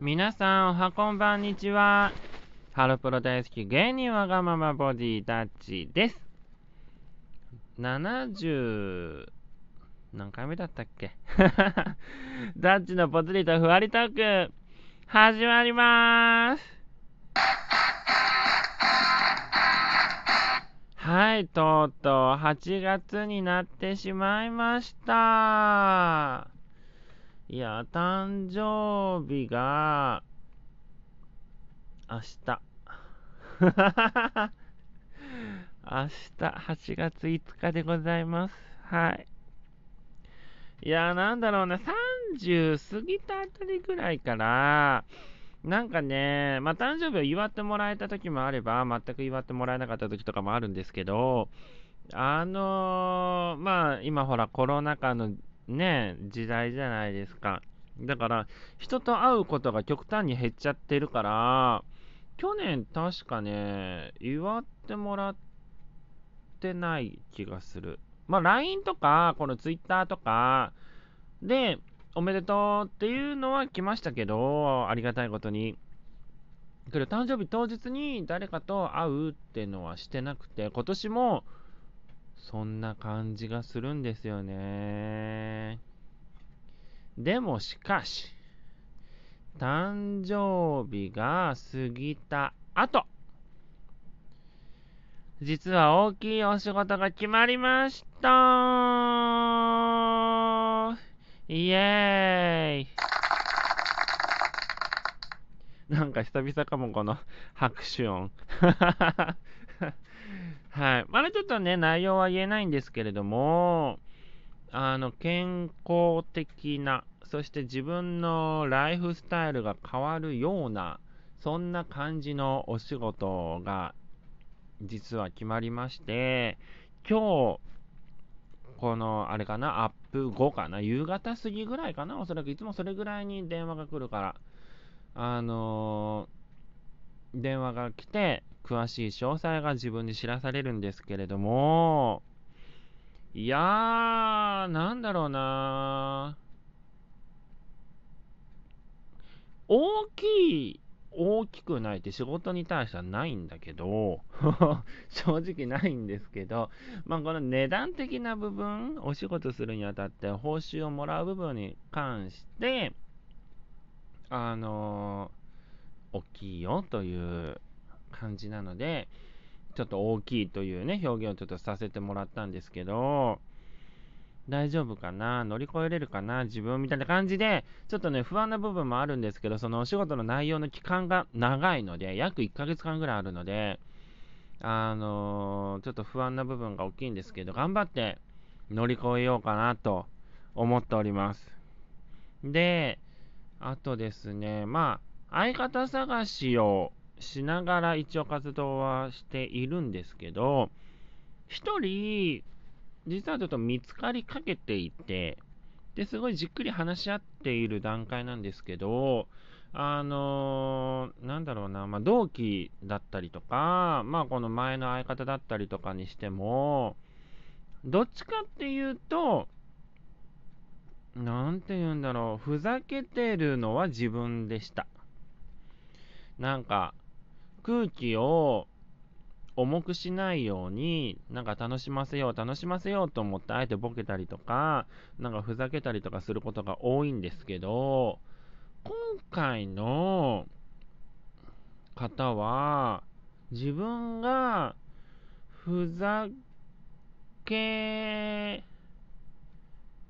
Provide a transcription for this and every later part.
皆さん、おはこんばんにちは。ハロプロ大好き芸人わがままボディダッチです。70何回目だったっけ？ダッチのぽつりとふわりトーク始まりまーすい、とうとう8月になってしまいました。いや、誕生日が、明日。明日、8月5日でございます。はい。いや、なんだろうな、30過ぎたあたりぐらいから、なんかね、まあ、誕生日を祝ってもらえた時もあれば、全く祝ってもらえなかった時とかもあるんですけど、あのー、まあ、今ほら、コロナ禍のね、時代じゃないですか。だから、人と会うことが極端に減っちゃってるから、去年確かね、祝ってもらってない気がする。まあ、LINE とか、この Twitter とかで、おめでとうっていうのは来ましたけど、ありがたいことに。けど、誕生日当日に誰かと会うってのはしてなくて、今年もそんな感じがするんですよね。でもしかし、誕生日が過ぎた後、実は大きいお仕事が決まりました。イエーイなんか久々かも、この 拍手音。はい。まだちょっとね、内容は言えないんですけれども、あの、健康的な、そして自分のライフスタイルが変わるような、そんな感じのお仕事が実は決まりまして、今日、この、あれかな、アップ後かな、夕方過ぎぐらいかな、おそらくいつもそれぐらいに電話が来るから、あのー、電話が来て、詳しい詳細が自分に知らされるんですけれども、いやー、なんだろうな大きい大きくないって仕事に対してはないんだけど、正直ないんですけど、まあ、この値段的な部分、お仕事するにあたって報酬をもらう部分に関して、あのー、大きいよという感じなので、ちょっと大きいというね、表現をちょっとさせてもらったんですけど、大丈夫かな？乗り越えれるかな？自分みたいな感じで、ちょっとね、不安な部分もあるんですけど、そのお仕事の内容の期間が長いので、約1ヶ月間ぐらいあるので、あのー、ちょっと不安な部分が大きいんですけど、頑張って乗り越えようかなと思っております。で、あとですね、まあ、相方探しをしながら一応活動はしているんですけど、一人、実はちょっと見つかりかけていて、ですごいじっくり話し合っている段階なんですけど、あのー、なんだろうな、まあ、同期だったりとか、まあ、この前の相方だったりとかにしても、どっちかっていうと、なんて言うんだろう、ふざけてるのは自分でした。なんか、空気を重くしないように、なんか楽しませよう、楽しませようと思って、あえてボケたりとか、なんかふざけたりとかすることが多いんですけど、今回の方は、自分がふざけ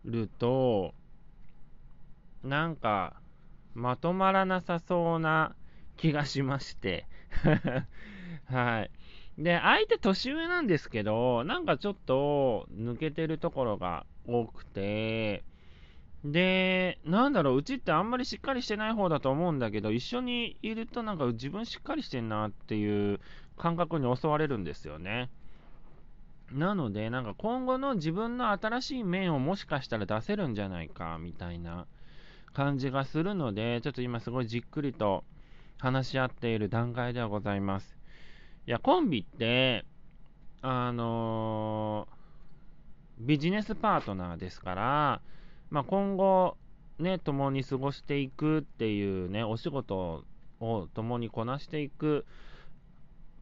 ると、なんか、まとまらなさそうな気がしまして はい。で、相手年上なんですけど、なんかちょっと抜けてるところが多くて、で、なんだろう、うちってあんまりしっかりしてない方だと思うんだけど、一緒にいるとなんか自分しっかりしてんなっていう感覚に襲われるんですよね。なので、なんか今後の自分の新しい面をもしかしたら出せるんじゃないか、みたいな感じがするので、ちょっと今すごいじっくりと話し合っている段階ではございます。いや、コンビって、あのビジネスパートナーですから、まあ、今後、ね、共に過ごしていくっていうね、お仕事を共にこなしていく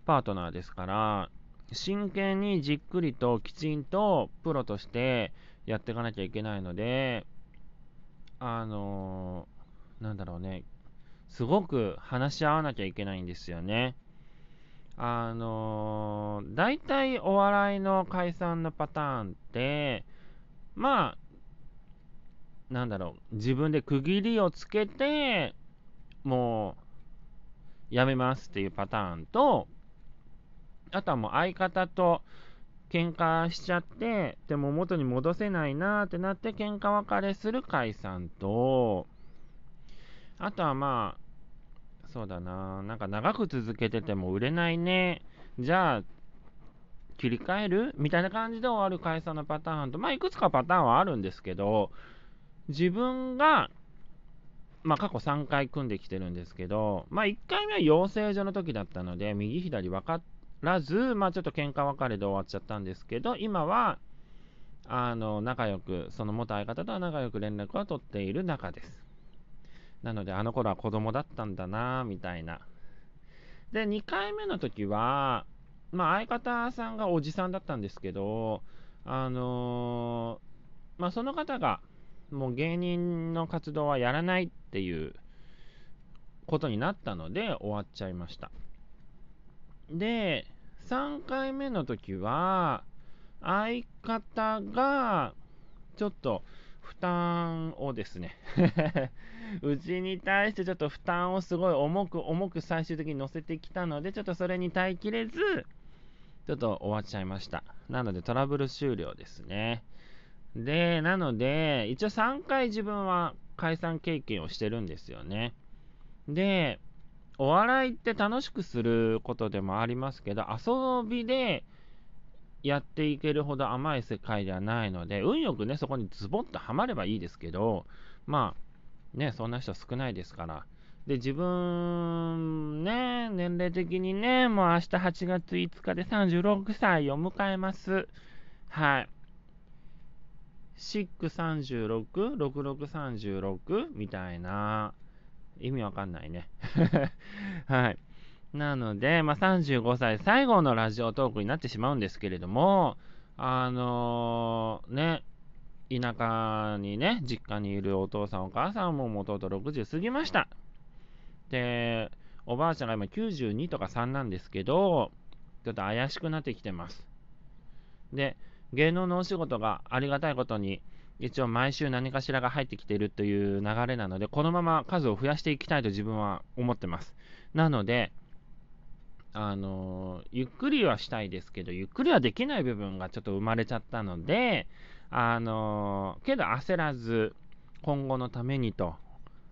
パートナーですから、真剣にじっくりときちんとプロとしてやっていかなきゃいけないので、あのー、なんだろうね、すごく話し合わなきゃいけないんですよね。あのー、大体お笑いの解散のパターンって、まあ、なんだろう、自分で区切りをつけて、もう、やめますっていうパターンと、あとはもう相方と喧嘩しちゃって、でも元に戻せないなってなって喧嘩別れする解散と、あとはまあ、そうだな、なんか長く続けてても売れないね。じゃあ、切り替える？みたいな感じで終わる解散のパターンと、まあ、いくつかパターンはあるんですけど、自分が、まあ、過去3回組んできてるんですけど、まあ、1回目は養成所の時だったので、右左分からず、まあ、ちょっと喧嘩別れで終わっちゃったんですけど、今は、あの、仲良く、その元相方とは仲良く連絡を取っている仲です。なので、あの頃は子供だったんだな、みたいな。で、2回目の時は、まあ、相方さんがおじさんだったんですけど、あのー、まあ、その方が、もう芸人の活動はやらないっていうことになったので終わっちゃいました。で、3回目の時は、相方が、ちょっと、負担をですね うちに対してちょっと負担をすごい重く重く最終的に乗せてきたので、ちょっとそれに耐えきれず、ちょっと終わっちゃいました。なのでトラブル終了ですね。で、なので、一応3回自分は解散経験をしてるんですよね。で、お笑いって楽しくすることでもありますけど、遊びでやっていけるほど甘い世界ではないので、運よくね、そこにズボッとはまればいいですけど、まあ、ね、そんな人少ないですから。で、自分、ね、年齢的にね、もう明日8月5日で36歳を迎えます。はい。636、6636みたいな、意味わかんないね。はい。なので、まあ、35歳最後のラジオトークになってしまうんですけれども、あのー、ね、田舎にね、実家にいるお父さんお母さんももともと60過ぎました。で、おばあちゃんが今92とか3なんですけど、ちょっと怪しくなってきてます。で、芸能のお仕事がありがたいことに、一応毎週何かしらが入ってきてるという流れなので、このまま数を増やしていきたいと自分は思ってます。なので、あのゆっくりはしたいですけど、ゆっくりはできない部分がちょっと生まれちゃったので、あのけど焦らず、今後のためにと、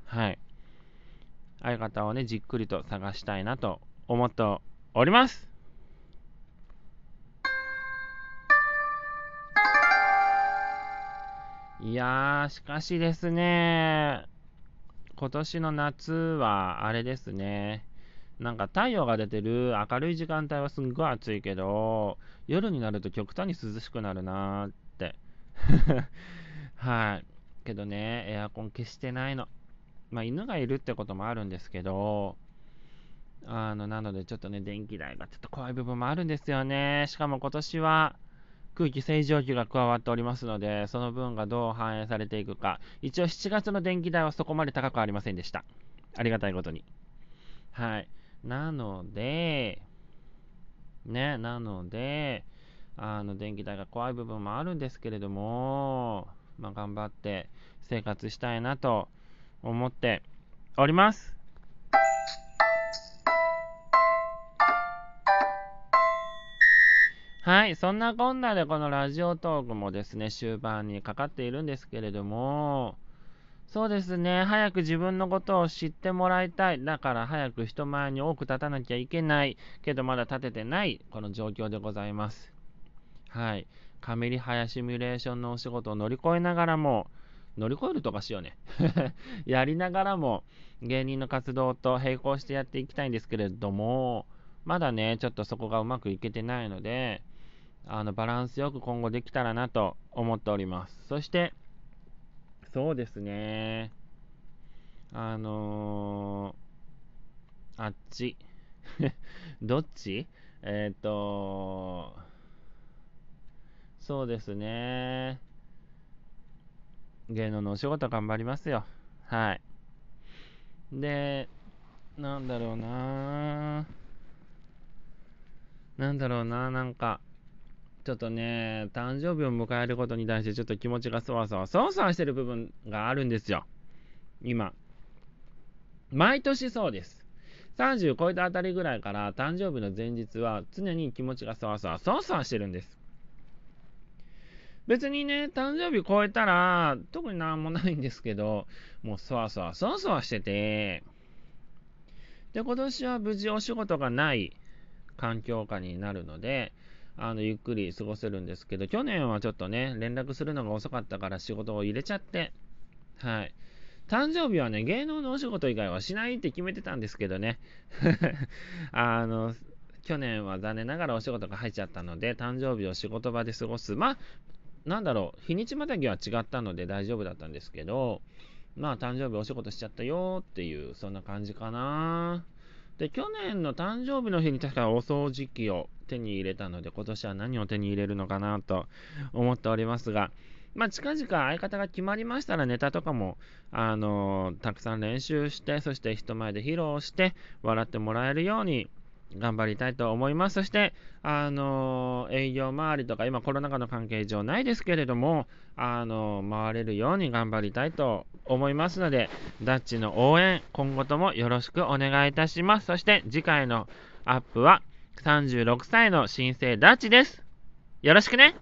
はい、相方をね、じっくりと探したいなと思っております。いやー、しかしですね、今年の夏はあれですね、なんか太陽が出てる明るい時間帯はすんごい暑いけど、夜になると極端に涼しくなるなーって。はい。けどね、エアコン消してないの。まあ、犬がいるってこともあるんですけど、あの、なのでちょっとね、電気代がちょっと怖い部分もあるんですよね。しかも今年は、空気清浄機が加わっておりますので、その分がどう反映されていくか。一応7月の電気代はそこまで高くありませんでした。ありがたいことに。はい。なので、ね、なので、あの、電気代が怖い部分もあるんですけれども、まあ、頑張って生活したいなと思っております。はい、そんなこんなでこのラジオトークもですね、終盤にかかっているんですけれども、そうですね、早く自分のことを知ってもらいたい。だから早く人前に多く立たなきゃいけない。けどまだ立ててない、この状況でございます。はい。カメリハヤシミュレーションのお仕事を乗り越えながらも、乗り越えるとかしようね。やりながらも芸人の活動と並行してやっていきたいんですけれども、まだね、ちょっとそこがうまくいけてないので、あのバランスよく今後できたらなと思っております。そして、そうですね、あのー、あっち、どっち？えっ、ー、と、そうですね、芸能のお仕事頑張りますよ。はい。で、なんだろうな。なんだろうななんか、ちょっとね、誕生日を迎えることに対してちょっと気持ちがそわそわ、そわそわしてる部分があるんですよ。今。毎年そうです。30超えたあたりぐらいから誕生日の前日は常に気持ちがそわそわ、そわそわしてるんです。別にね、誕生日超えたら特になんもないんですけど、もうそわそわ、そわそわしてて、で、今年は無事お仕事がない環境下になるので、あのゆっくり過ごせるんですけど、去年はちょっとね、連絡するのが遅かったから仕事を入れちゃって、はい。誕生日はね、芸能のお仕事以外はしないって決めてたんですけどね、あの、去年は残念ながらお仕事が入っちゃったので、誕生日を仕事場で過ごす。まあ、なんだろう、日にちまたぎは違ったので大丈夫だったんですけど、まあ、誕生日お仕事しちゃったよっていう、そんな感じかな。で、去年の誕生日の日に確かお掃除機を手に入れたので、今年は何を手に入れるのかなと思っておりますが、まあ、近々相方が決まりましたらネタとかも、あの、たくさん練習して、そして人前で披露して、笑ってもらえるように頑張りたいと思います。そして、あの、営業周りとか、今コロナ禍の関係上ないですけれども、あの、回れるように頑張りたいと思いますので、ダッチの応援、今後ともよろしくお願いいたします。そして次回のアップは36歳の新生ダッチです。よろしくね